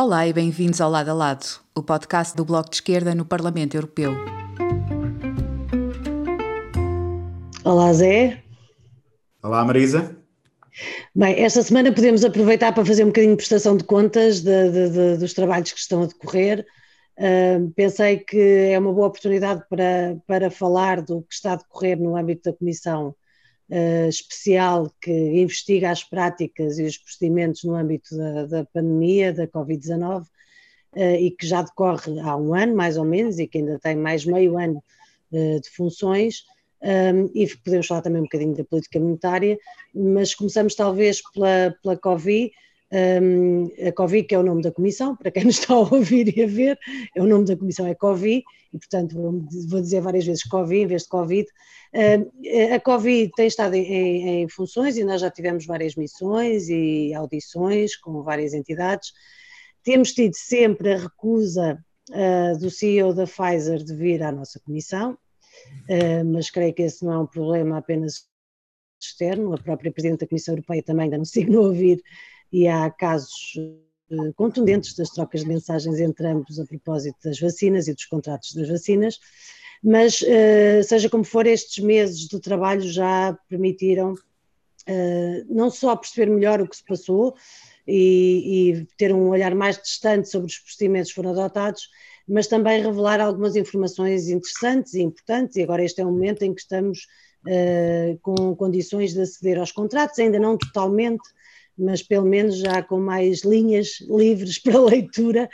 Olá e bem-vindos ao Lado a Lado, o podcast do Bloco de Esquerda no Parlamento Europeu. Olá, Zé. Olá, Marisa. Bem, esta semana podemos aproveitar para fazer um bocadinho de prestação de contas de, de, de, dos trabalhos que estão a decorrer. Uh, pensei que é uma boa oportunidade para, para falar do que está a decorrer no âmbito da Comissão uh, Especial que investiga as práticas e os procedimentos no âmbito da, da pandemia, da Covid-19, uh, e que já decorre há um ano, mais ou menos, e que ainda tem mais meio ano de funções um, e podemos falar também um bocadinho da política monetária, mas começamos talvez pela, pela Covid. Um, a Covid, que é o nome da comissão, para quem nos está a ouvir e a ver, é o nome da comissão é Covid, e portanto vou, dizer várias vezes Covid em vez de Covid. Um, a Covid tem estado em, em, funções e nós já tivemos várias missões e audições com várias entidades. Temos tido sempre a recusa uh, do CEO da Pfizer de vir à nossa comissão, uh, mas creio que esse não é um problema apenas externo, a própria Presidente da Comissão Europeia também ainda não se dignou a ouvir e há casos uh, contundentes das trocas de mensagens entre ambos a propósito das vacinas e dos contratos das vacinas, mas uh, seja como for, estes meses de trabalho já permitiram não só perceber melhor o que se passou e, e ter um olhar mais distante sobre os procedimentos que foram adotados, mas também revelar algumas informações interessantes e importantes, e agora este é o momento em que estamos uh, com condições de aceder aos contratos, ainda não totalmente, mas pelo menos já com mais linhas livres para leitura,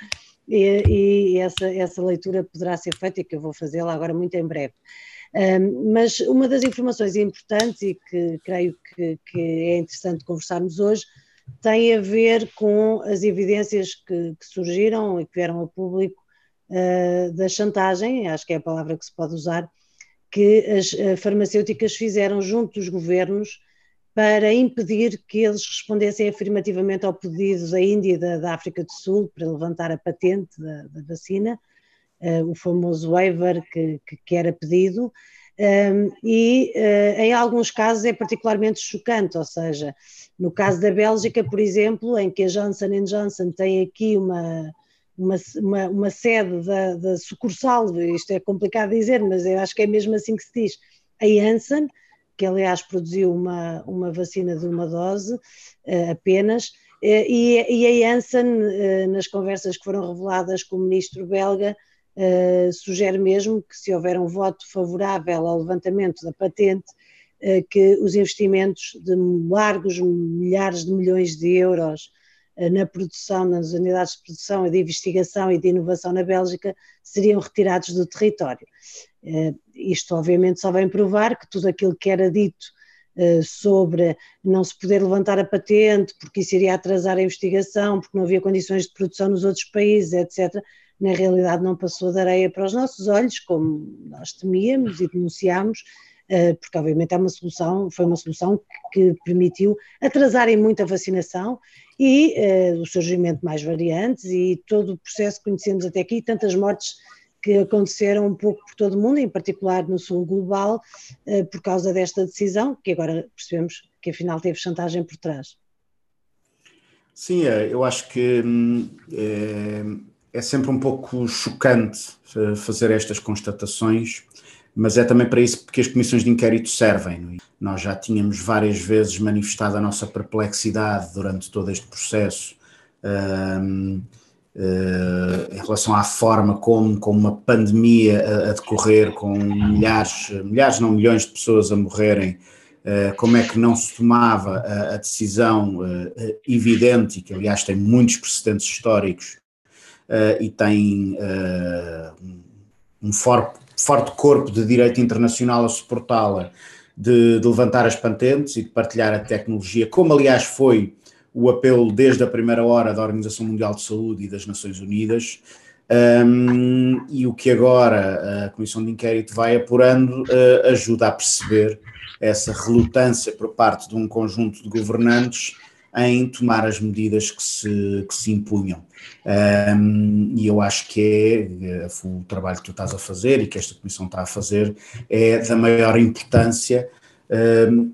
e, e essa, essa leitura poderá ser feita, e que eu vou fazê-la agora muito em breve. Um, mas uma das informações importantes e que creio que, que, é interessante conversarmos hoje tem a ver com as evidências que, que surgiram e que vieram ao público uh, da chantagem, acho que é a palavra que se pode usar, que as uh, farmacêuticas fizeram junto dos governos para impedir que eles respondessem afirmativamente ao pedido da Índia e da, da África do Sul para levantar a patente da, da vacina, uh, o famoso waiver que, que, que era pedido, um, e uh, em alguns casos é particularmente chocante, ou seja, no caso da Bélgica, por exemplo, em que a Johnson Johnson tem aqui uma, uma, uma, uma sede da, da, sucursal, isto é complicado dizer, mas eu acho que é mesmo assim que se diz, a Janssen, que aliás produziu uma, uma vacina de uma dose uh, apenas, uh, e, e, a Janssen, uh, nas conversas que foram reveladas com o ministro belga, sugere mesmo que se houver um voto favorável ao levantamento da patente, que os investimentos de largos milhares de milhões de euros eh, na produção, nas unidades de produção e de investigação e de inovação na Bélgica, seriam retirados do território. Eh, isto, obviamente, só vem provar que tudo aquilo que era dito eh, sobre não se poder levantar a patente, porque isso iria atrasar a investigação, porque não havia condições de produção nos outros países, etc., na realidade não passou de areia para os nossos olhos, como nós temíamos e denunciámos, porque obviamente é uma solução, foi uma solução que permitiu atrasarem muito a vacinação e uh, o surgimento de mais variantes e todo o processo que conhecemos até aqui, tantas mortes que aconteceram um pouco por todo o mundo, em particular no sul global, uh, por causa desta decisão, que agora percebemos que afinal teve chantagem por trás. Sim, é, eu acho que hum, é, é sempre um pouco chocante eh, fazer estas constatações, mas é também para isso que as comissões de inquérito servem. É? Nós já tínhamos várias vezes manifestado a nossa perplexidade durante todo este processo um, uh, eh, em relação à forma como, como uma pandemia a, a, decorrer, com milhares, milhares, não milhões de pessoas a morrerem, uh, como é que não se tomava a, a decisão uh, evidente, que aliás tem muitos precedentes históricos e tem um forte forte corpo de direito internacional a suportá-la, de, de, levantar as patentes e de partilhar a tecnologia, como aliás foi o apelo desde a primeira hora da Organização Mundial de Saúde e das Nações Unidas, um, e o que agora a Comissão de Inquérito vai apurando uh, ajuda a perceber essa relutância por parte de um conjunto de governantes em tomar as medidas que se, que se impunham. Um, e eu acho que é, é, o trabalho que tu estás a fazer e que esta comissão está a fazer é da maior importância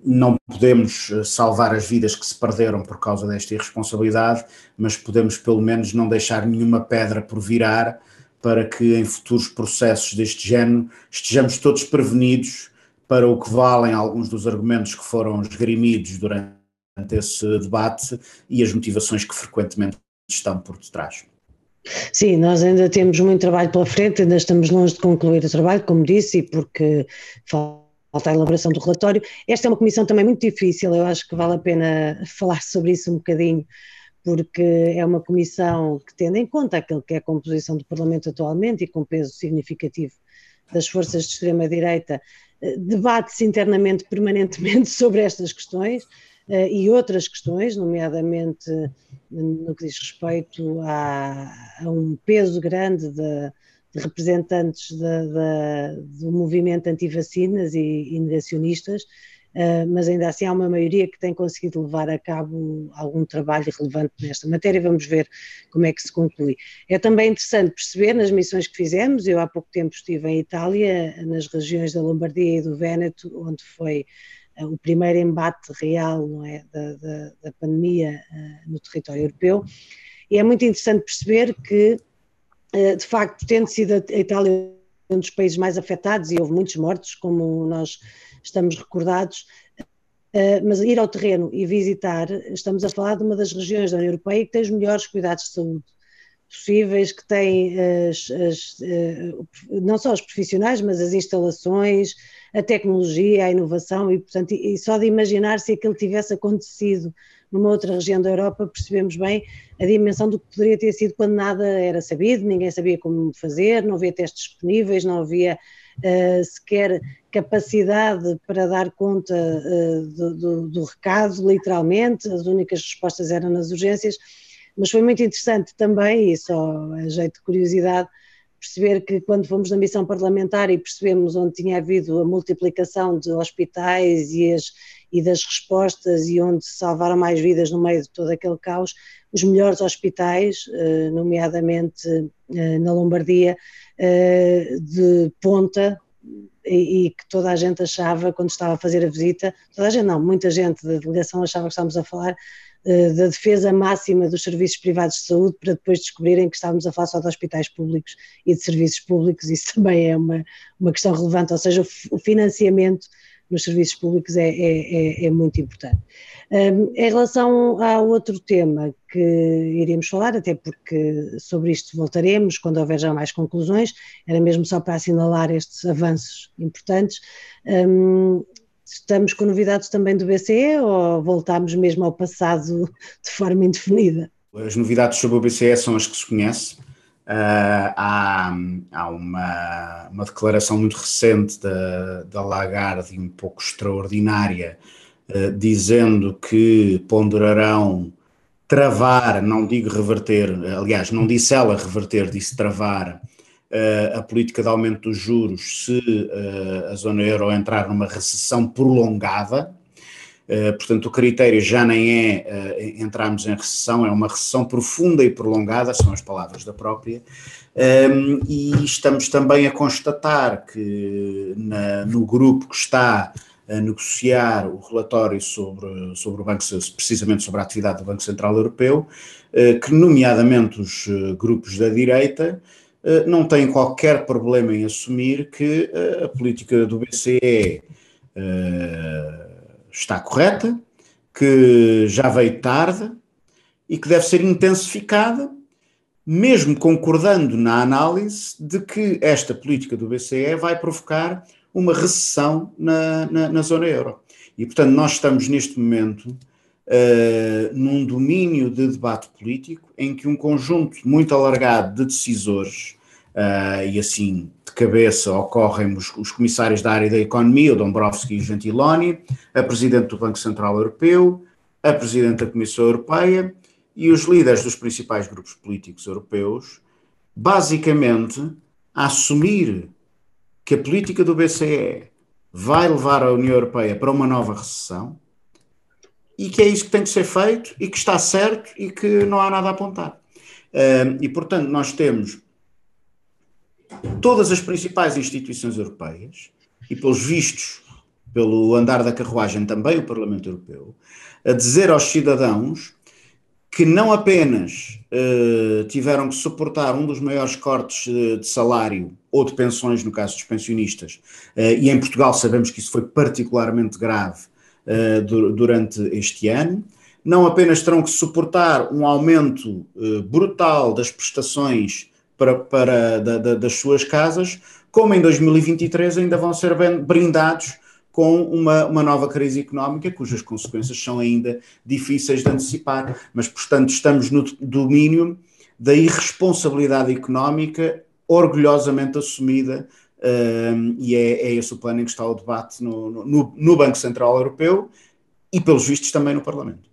não podemos salvar as vidas que se perderam por causa desta irresponsabilidade, mas podemos pelo menos não deixar nenhuma pedra por virar para que em futuros processos deste género estejamos todos prevenidos para o que valem alguns dos argumentos que foram esgrimidos durante esse debate e as motivações que frequentemente estão por detrás. Sim, nós ainda temos muito trabalho pela frente, ainda estamos longe de concluir o trabalho, como disse, e porque falta a elaboração do relatório. Esta é uma comissão também muito difícil, eu acho que vale a pena falar sobre isso um bocadinho, porque é uma comissão que, tendo em conta aquilo que é a composição do Parlamento atualmente e com peso significativo das forças de extrema-direita, eh, debate-se internamente permanentemente sobre estas questões e outras questões, nomeadamente no que diz respeito a, a um peso grande de, de representantes de, de, do movimento anti-vacinas e, e negacionistas, Uh, mas ainda assim há uma maioria que tem conseguido levar a cabo algum trabalho relevante nesta matéria. Vamos ver como é que se conclui. É também interessante perceber nas missões que fizemos. Eu há pouco tempo estive em Itália, nas regiões da Lombardia e do Véneto, onde foi o primeiro embate real não é, da, da, da pandemia uh, no território europeu. E é muito interessante perceber que, de facto, tendo sido a Itália um dos países mais afetados e houve muitos mortos, como nós estamos recordados, Uh, mas ir ao terreno e visitar, estamos a falar de uma das regiões da União Europeia que tem os melhores cuidados de saúde possíveis, que tem as, as, uh, não só os profissionais, mas as instalações, a tecnologia, a inovação, e, portanto, e só de imaginar se aquilo tivesse acontecido numa outra região da Europa, percebemos bem a dimensão do que poderia ter sido quando nada era sabido, ninguém sabia como fazer, não havia testes disponíveis, não havia uh, sequer capacidade para dar conta uh, do, do, do, recado, literalmente, as únicas respostas eram nas urgências, mas foi muito interessante também, e só a jeito de curiosidade, perceber que quando fomos na missão parlamentar e percebemos onde tinha havido a multiplicação de hospitais e, as, e das respostas e onde se salvaram mais vidas no meio de todo aquele caos, os melhores hospitais, eh, nomeadamente na Lombardia, de ponta, e, e, que toda a gente achava quando estava a fazer a visita, toda a gente não, muita gente da delegação achava que estávamos a falar uh, da defesa máxima dos serviços privados de saúde para depois descobrirem que estávamos a falar só de hospitais públicos e de serviços públicos, isso também é uma, uma questão relevante, ou seja, o, o financiamento nos serviços públicos é, é, é, é muito importante. Um, em relação ao outro tema que iríamos falar, até porque sobre isto voltaremos quando houver já mais conclusões, era mesmo só para assinalar estes avanços importantes. Um, estamos com novidades também do BCE ou voltamos mesmo ao passado de forma indefinida? As novidades sobre o BCE são as que se conhece. Uh, há, há uma, uma, declaração muito recente da, da Lagarde, um pouco extraordinária, uh, dizendo que ponderarão travar, não digo reverter, aliás, não disse ela reverter, disse travar uh, a política de aumento dos juros se a zona euro entrar numa recessão prolongada. Uh, portanto, o critério já nem é uh, entrarmos em recessão, é uma recessão profunda e prolongada, são as palavras da própria, ehm, e estamos também a constatar que na, no grupo que está a negociar o relatório sobre, sobre o Banco, precisamente sobre a atividade do Banco Central Europeu, uh, que nomeadamente os grupos da direita não têm qualquer problema em assumir que a política do BCE está correta, que já veio tarde e que deve ser intensificada, mesmo concordando na análise de que esta política do BCE vai provocar uma recessão na, na, na zona euro. E, portanto, nós estamos neste momento uh, num domínio de debate político em que um conjunto muito alargado de decisores, uh, e assim de cabeça ocorrem os, os, comissários da área da economia, o Dombrovski e Gentiloni, a Presidente do Banco Central Europeu, a Presidente da Comissão Europeia e os líderes dos principais grupos políticos europeus, basicamente a assumir que a política do BCE vai levar a União Europeia para uma nova recessão e que é isso que tem que ser feito e que está certo e que não há nada a apontar. e, portanto, nós temos todas as principais instituições europeias, e pelos vistos, pelo andar da carruagem também o Parlamento Europeu, a dizer aos cidadãos que não apenas uh, tiveram que suportar um dos maiores cortes uh, de salário ou de pensões, no caso dos pensionistas, uh, e em Portugal sabemos que isso foi particularmente grave du durante este ano, não apenas terão que suportar um aumento brutal das prestações para, para da, da, das suas casas, como em 2023 ainda vão ser brindados com uma, uma nova crise económica cujas consequências são ainda difíceis de antecipar, mas, portanto, estamos no domínio da irresponsabilidade económica orgulhosamente assumida um, e é, é, esse o plano em que está o debate no, no, no Banco Central Europeu e, pelos vistos, também no Parlamento.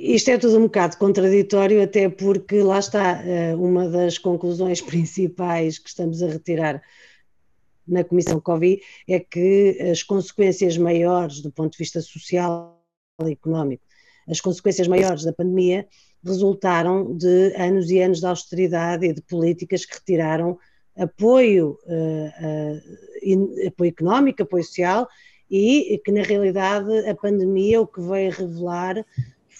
Isto é tudo um bocado contraditório, até porque lá está eh, uma das conclusões principais que estamos a retirar na Comissão Covid é que as consequências maiores do ponto de vista social e económico, as consequências maiores da pandemia resultaram de anos e anos de austeridade e de políticas que retiraram apoio, uh, uh, apoio económico, apoio social e que na realidade a pandemia o que veio revelar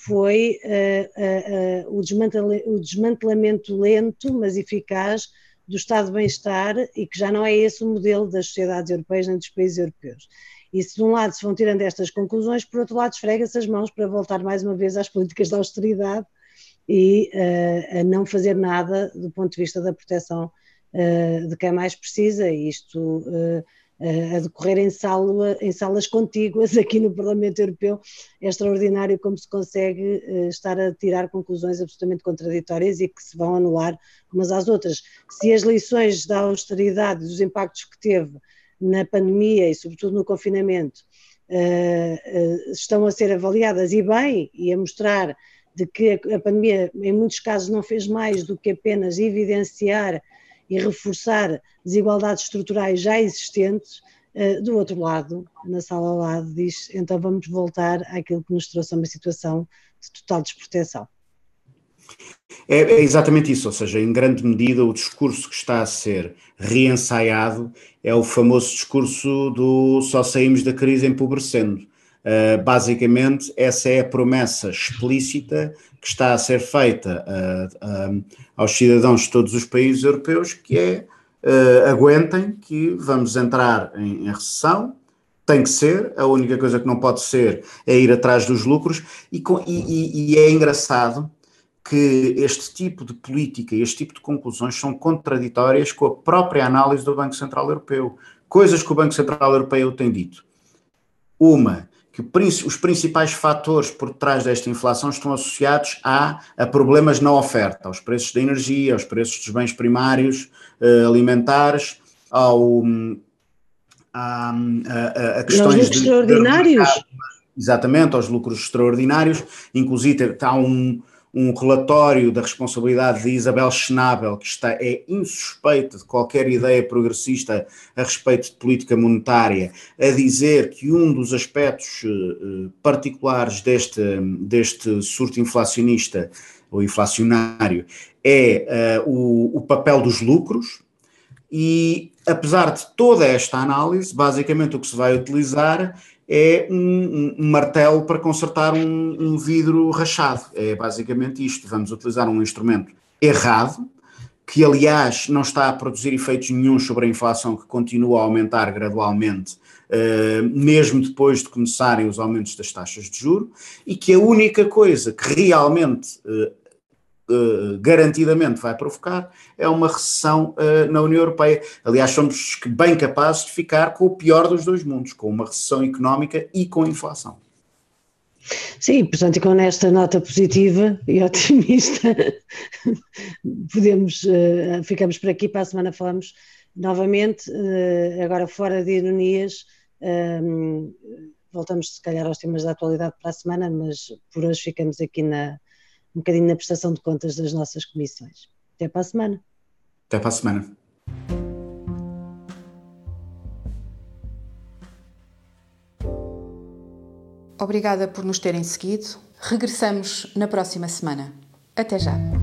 foi uh, o desmantelamento lento mas eficaz do estado de bem-estar e que já não é esse o modelo das sociedades europeias nem dos países europeus. E se de um lado se vão tirando estas conclusões, por outro lado esfrega-se as mãos para voltar mais uma vez às políticas de austeridade e uh, a não fazer nada do ponto de vista da proteção uh, de quem mais precisa, isto uh, a decorrer em, sala, em salas contíguas aqui no Parlamento Europeu. É extraordinário como se consegue eh, estar a tirar conclusões absolutamente contraditórias e que se vão anular umas às outras. Se as lições da austeridade, dos impactos que teve na pandemia e sobretudo no confinamento, eh, eh, estão a ser avaliadas e bem, e a mostrar de que a pandemia em muitos casos não fez mais do que apenas evidenciar e reforçar desigualdades estruturais já existentes, eh, do outro lado, na sala ao lado, diz então vamos voltar àquilo que nos trouxe a uma situação de total desproteção. É, é, exatamente isso, ou seja, em grande medida o discurso que está a ser reensaiado é o famoso discurso do só saímos da crise empobrecendo. Uh, basicamente, essa é a promessa explícita que está a ser feita uh, uh, aos cidadãos de todos os países europeus, que é aguentem que vamos entrar em, em, recessão, tem que ser, a única coisa que não pode ser é ir atrás dos lucros, e, com, e, e é engraçado que este tipo de política, este tipo de conclusões são contraditórias com a própria análise do Banco Central Europeu, coisas que o Banco Central Europeu tem dito. Uma, que os principais fatores por trás desta inflação estão associados a, a problemas na oferta, aos preços da energia, aos preços dos bens primários uh, alimentares, ao, a, a, a questões de, extraordinários. De, exatamente, aos lucros extraordinários, inclusive há um, um relatório da responsabilidade de Isabel Schnabel, que está, é insuspeita de qualquer ideia progressista a respeito de política monetária, a dizer que um dos aspectos uh, particulares deste, deste surto inflacionista ou inflacionário é uh, o, o papel dos lucros, e apesar de toda esta análise, basicamente o que se vai utilizar é um, um martelo para consertar um, um, vidro rachado. É basicamente isto. Vamos utilizar um instrumento errado, que aliás não está a produzir efeitos nenhum sobre a inflação, que continua a aumentar gradualmente, uh, mesmo depois de começarem os aumentos das taxas de juro, e que a única coisa que realmente Uh, garantidamente vai provocar é uma recessão uh, na União Europeia. Aliás, somos bem capazes de ficar com o pior dos dois mundos, com uma recessão económica e com inflação. Sim, portanto, com esta nota positiva e otimista, podemos, uh, ficamos por aqui, para a semana falamos novamente, agora fora de ironias, voltamos se calhar aos temas da atualidade para a semana, mas por hoje ficamos aqui na, um bocadinho na prestação de contas das nossas comissões. Até para a semana. Até para a semana. Obrigada por nos terem seguido. Regressamos na próxima semana. Até já.